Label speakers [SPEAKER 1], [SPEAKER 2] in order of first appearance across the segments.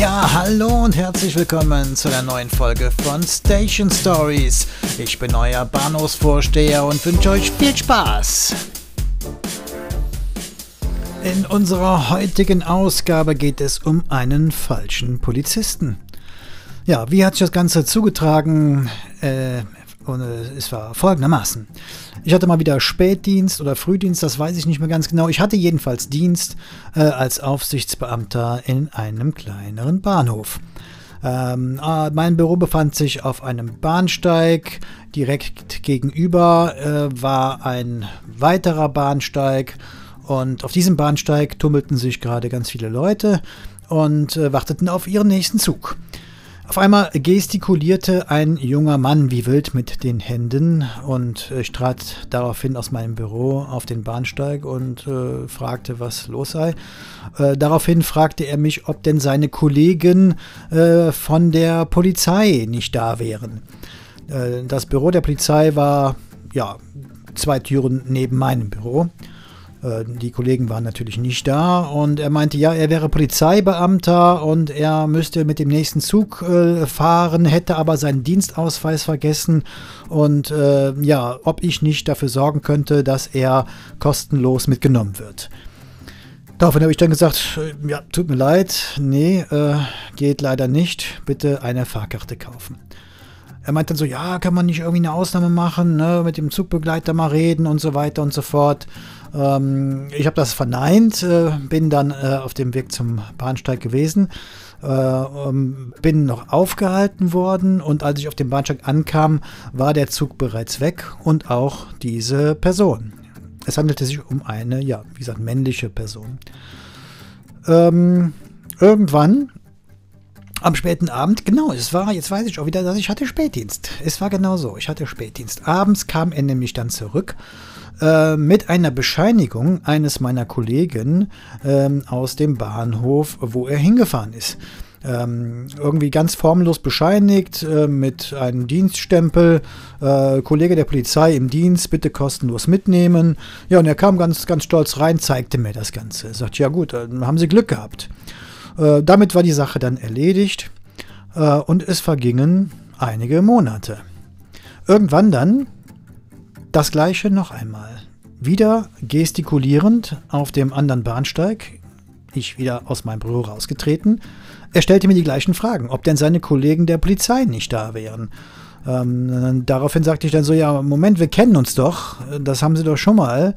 [SPEAKER 1] Ja, hallo und herzlich willkommen zu einer neuen Folge von Station Stories. Ich bin euer Bahnhofsvorsteher und wünsche euch viel Spaß. In unserer heutigen Ausgabe geht es um einen falschen Polizisten. Ja, wie hat sich das Ganze zugetragen? Äh, und äh, es war folgendermaßen. Ich hatte mal wieder Spätdienst oder Frühdienst, das weiß ich nicht mehr ganz genau. Ich hatte jedenfalls Dienst äh, als Aufsichtsbeamter in einem kleineren Bahnhof. Ähm, äh, mein Büro befand sich auf einem Bahnsteig. Direkt gegenüber äh, war ein weiterer Bahnsteig. Und auf diesem Bahnsteig tummelten sich gerade ganz viele Leute und äh, warteten auf ihren nächsten Zug. Auf einmal gestikulierte ein junger Mann wie wild mit den Händen und ich trat daraufhin aus meinem Büro auf den Bahnsteig und äh, fragte, was los sei. Äh, daraufhin fragte er mich, ob denn seine Kollegen äh, von der Polizei nicht da wären. Äh, das Büro der Polizei war ja zwei Türen neben meinem Büro. Äh, die Kollegen waren natürlich nicht da und er meinte, ja, er wäre Polizeibeamter und er müsste mit dem nächsten Zug äh, fahren, hätte aber seinen Dienstausweis vergessen und äh, ja, ob ich nicht dafür sorgen könnte, dass er kostenlos mitgenommen wird. Daraufhin habe ich dann gesagt, äh, ja, tut mir leid, nee, äh, geht leider nicht, bitte eine Fahrkarte kaufen. Er meinte dann so, ja, kann man nicht irgendwie eine Ausnahme machen, ne, mit dem Zugbegleiter mal reden und so weiter und so fort. Ähm, ich habe das verneint, äh, bin dann äh, auf dem Weg zum Bahnsteig gewesen, äh, ähm, bin noch aufgehalten worden und als ich auf dem Bahnsteig ankam, war der Zug bereits weg und auch diese Person. Es handelte sich um eine, ja, wie gesagt, männliche Person. Ähm, irgendwann am späten Abend, genau, es war, jetzt weiß ich auch wieder, dass ich hatte Spätdienst. Es war genau so, ich hatte Spätdienst. Abends kam er nämlich dann zurück äh, mit einer Bescheinigung eines meiner Kollegen ähm, aus dem Bahnhof, wo er hingefahren ist. Ähm, irgendwie ganz formlos bescheinigt äh, mit einem Dienststempel, äh, Kollege der Polizei im Dienst, bitte kostenlos mitnehmen. Ja, und er kam ganz, ganz stolz rein, zeigte mir das Ganze. Er sagt, ja gut, dann haben Sie Glück gehabt. Äh, damit war die Sache dann erledigt äh, und es vergingen einige Monate. Irgendwann dann das gleiche noch einmal. Wieder gestikulierend auf dem anderen Bahnsteig, ich wieder aus meinem Büro rausgetreten. Er stellte mir die gleichen Fragen, ob denn seine Kollegen der Polizei nicht da wären. Ähm, daraufhin sagte ich dann so, ja, Moment, wir kennen uns doch, das haben sie doch schon mal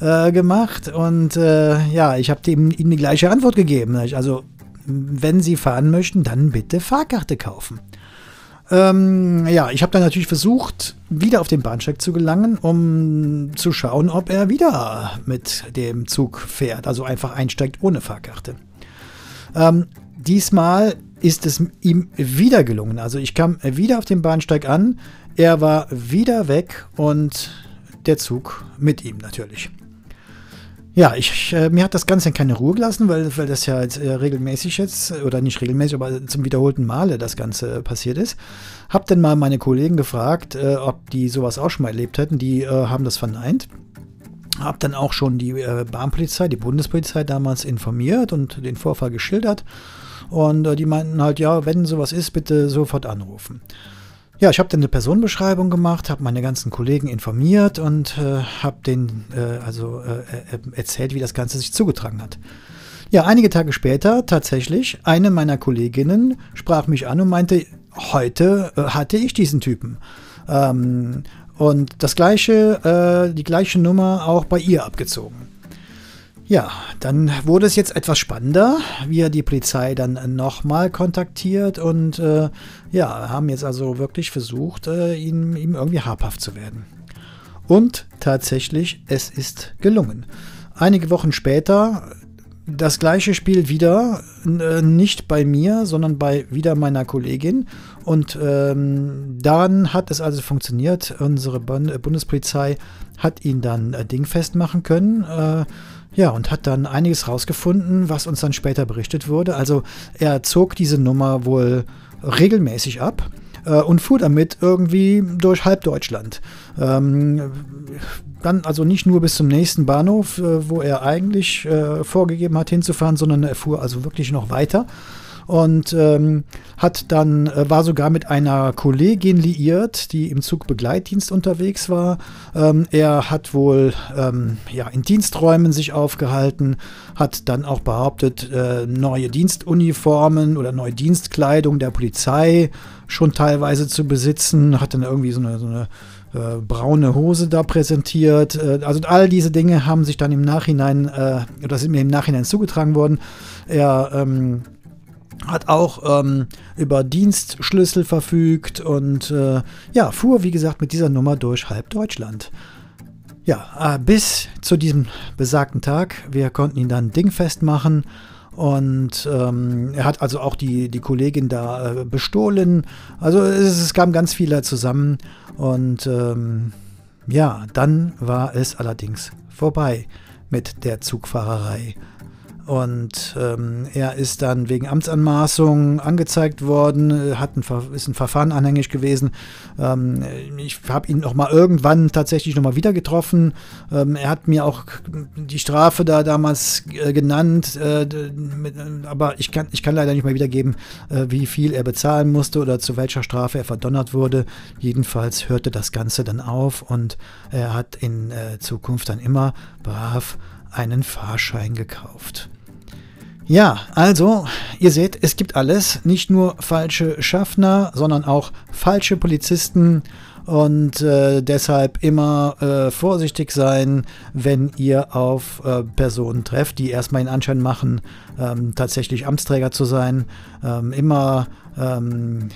[SPEAKER 1] äh, gemacht. Und äh, ja, ich habe ihm, ihm die gleiche Antwort gegeben. Also, wenn Sie fahren möchten, dann bitte Fahrkarte kaufen. Ähm, ja, ich habe dann natürlich versucht, wieder auf den Bahnsteig zu gelangen, um zu schauen, ob er wieder mit dem Zug fährt, also einfach einsteigt ohne Fahrkarte. Ähm, diesmal ist es ihm wieder gelungen. Also ich kam wieder auf den Bahnsteig an, er war wieder weg und der Zug mit ihm natürlich. Ja, ich, äh, mir hat das Ganze keine Ruhe gelassen, weil, weil das ja jetzt, äh, regelmäßig jetzt, oder nicht regelmäßig, aber zum wiederholten Male das Ganze passiert ist. Hab dann mal meine Kollegen gefragt, äh, ob die sowas auch schon mal erlebt hätten. Die äh, haben das verneint. Hab dann auch schon die äh, Bahnpolizei, die Bundespolizei damals informiert und den Vorfall geschildert. Und die meinten halt, ja, wenn sowas ist, bitte sofort anrufen. Ja, ich habe dann eine Personenbeschreibung gemacht, habe meine ganzen Kollegen informiert und äh, habe denen äh, also äh, äh, erzählt, wie das Ganze sich zugetragen hat. Ja, einige Tage später tatsächlich, eine meiner Kolleginnen sprach mich an und meinte, heute äh, hatte ich diesen Typen. Ähm, und das gleiche, äh, die gleiche Nummer auch bei ihr abgezogen. Ja, dann wurde es jetzt etwas spannender. Wir die Polizei dann nochmal kontaktiert und äh, ja, haben jetzt also wirklich versucht, äh, ihm, ihm irgendwie habhaft zu werden. Und tatsächlich, es ist gelungen. Einige Wochen später das gleiche Spiel wieder, äh, nicht bei mir, sondern bei wieder meiner Kollegin. Und ähm, dann hat es also funktioniert. Unsere Bundespolizei hat ihn dann äh, dingfest machen können. Äh, ja, und hat dann einiges rausgefunden, was uns dann später berichtet wurde. Also er zog diese Nummer wohl regelmäßig ab äh, und fuhr damit irgendwie durch halb Deutschland. Ähm, dann also nicht nur bis zum nächsten Bahnhof, äh, wo er eigentlich äh, vorgegeben hat hinzufahren, sondern er fuhr also wirklich noch weiter. Und ähm, hat dann, äh, war sogar mit einer Kollegin liiert, die im Zugbegleitdienst unterwegs war. Ähm, er hat wohl ähm, ja, in Diensträumen sich aufgehalten, hat dann auch behauptet, äh, neue Dienstuniformen oder neue Dienstkleidung der Polizei schon teilweise zu besitzen, hat dann irgendwie so eine, so eine äh, braune Hose da präsentiert. Äh, also all diese Dinge haben sich dann im Nachhinein, äh, oder sind mir im Nachhinein zugetragen worden. Er ähm, hat auch ähm, über Dienstschlüssel verfügt und äh, ja, fuhr, wie gesagt, mit dieser Nummer durch halb Deutschland. Ja, äh, bis zu diesem besagten Tag. Wir konnten ihn dann dingfest machen und ähm, er hat also auch die, die Kollegin da äh, bestohlen. Also es, es, kam ganz viel zusammen. Und ähm, ja, dann war es allerdings vorbei mit der Zugfahrerei. Und ähm, er ist dann wegen Amtsanmaßung angezeigt worden, hat ein, ist ein Verfahren anhängig gewesen. Ähm, ich habe ihn noch mal irgendwann tatsächlich noch mal wieder getroffen. Ähm, er hat mir auch die Strafe da damals äh, genannt, äh, mit, aber ich kann, ich kann leider nicht mal wiedergeben, äh, wie viel er bezahlen musste oder zu welcher Strafe er verdonnert wurde. Jedenfalls hörte das Ganze dann auf und er hat in äh, Zukunft dann immer brav einen Fahrschein gekauft. Ja, also, ihr seht, es gibt alles. Nicht nur falsche Schaffner, sondern auch falsche Polizisten. Und äh, deshalb immer äh, vorsichtig sein, wenn ihr auf äh, Personen trefft, die erstmal den Anschein machen, ähm, tatsächlich Amtsträger zu sein. Ähm, immer, ähm,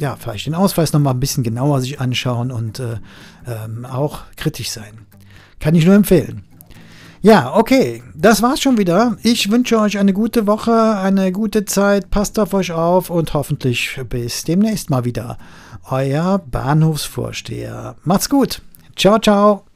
[SPEAKER 1] ja, vielleicht den Ausweis nochmal ein bisschen genauer sich anschauen und äh, ähm, auch kritisch sein. Kann ich nur empfehlen. Ja, okay, das war's schon wieder. Ich wünsche euch eine gute Woche, eine gute Zeit, passt auf euch auf und hoffentlich bis demnächst mal wieder. Euer Bahnhofsvorsteher. Macht's gut. Ciao, ciao.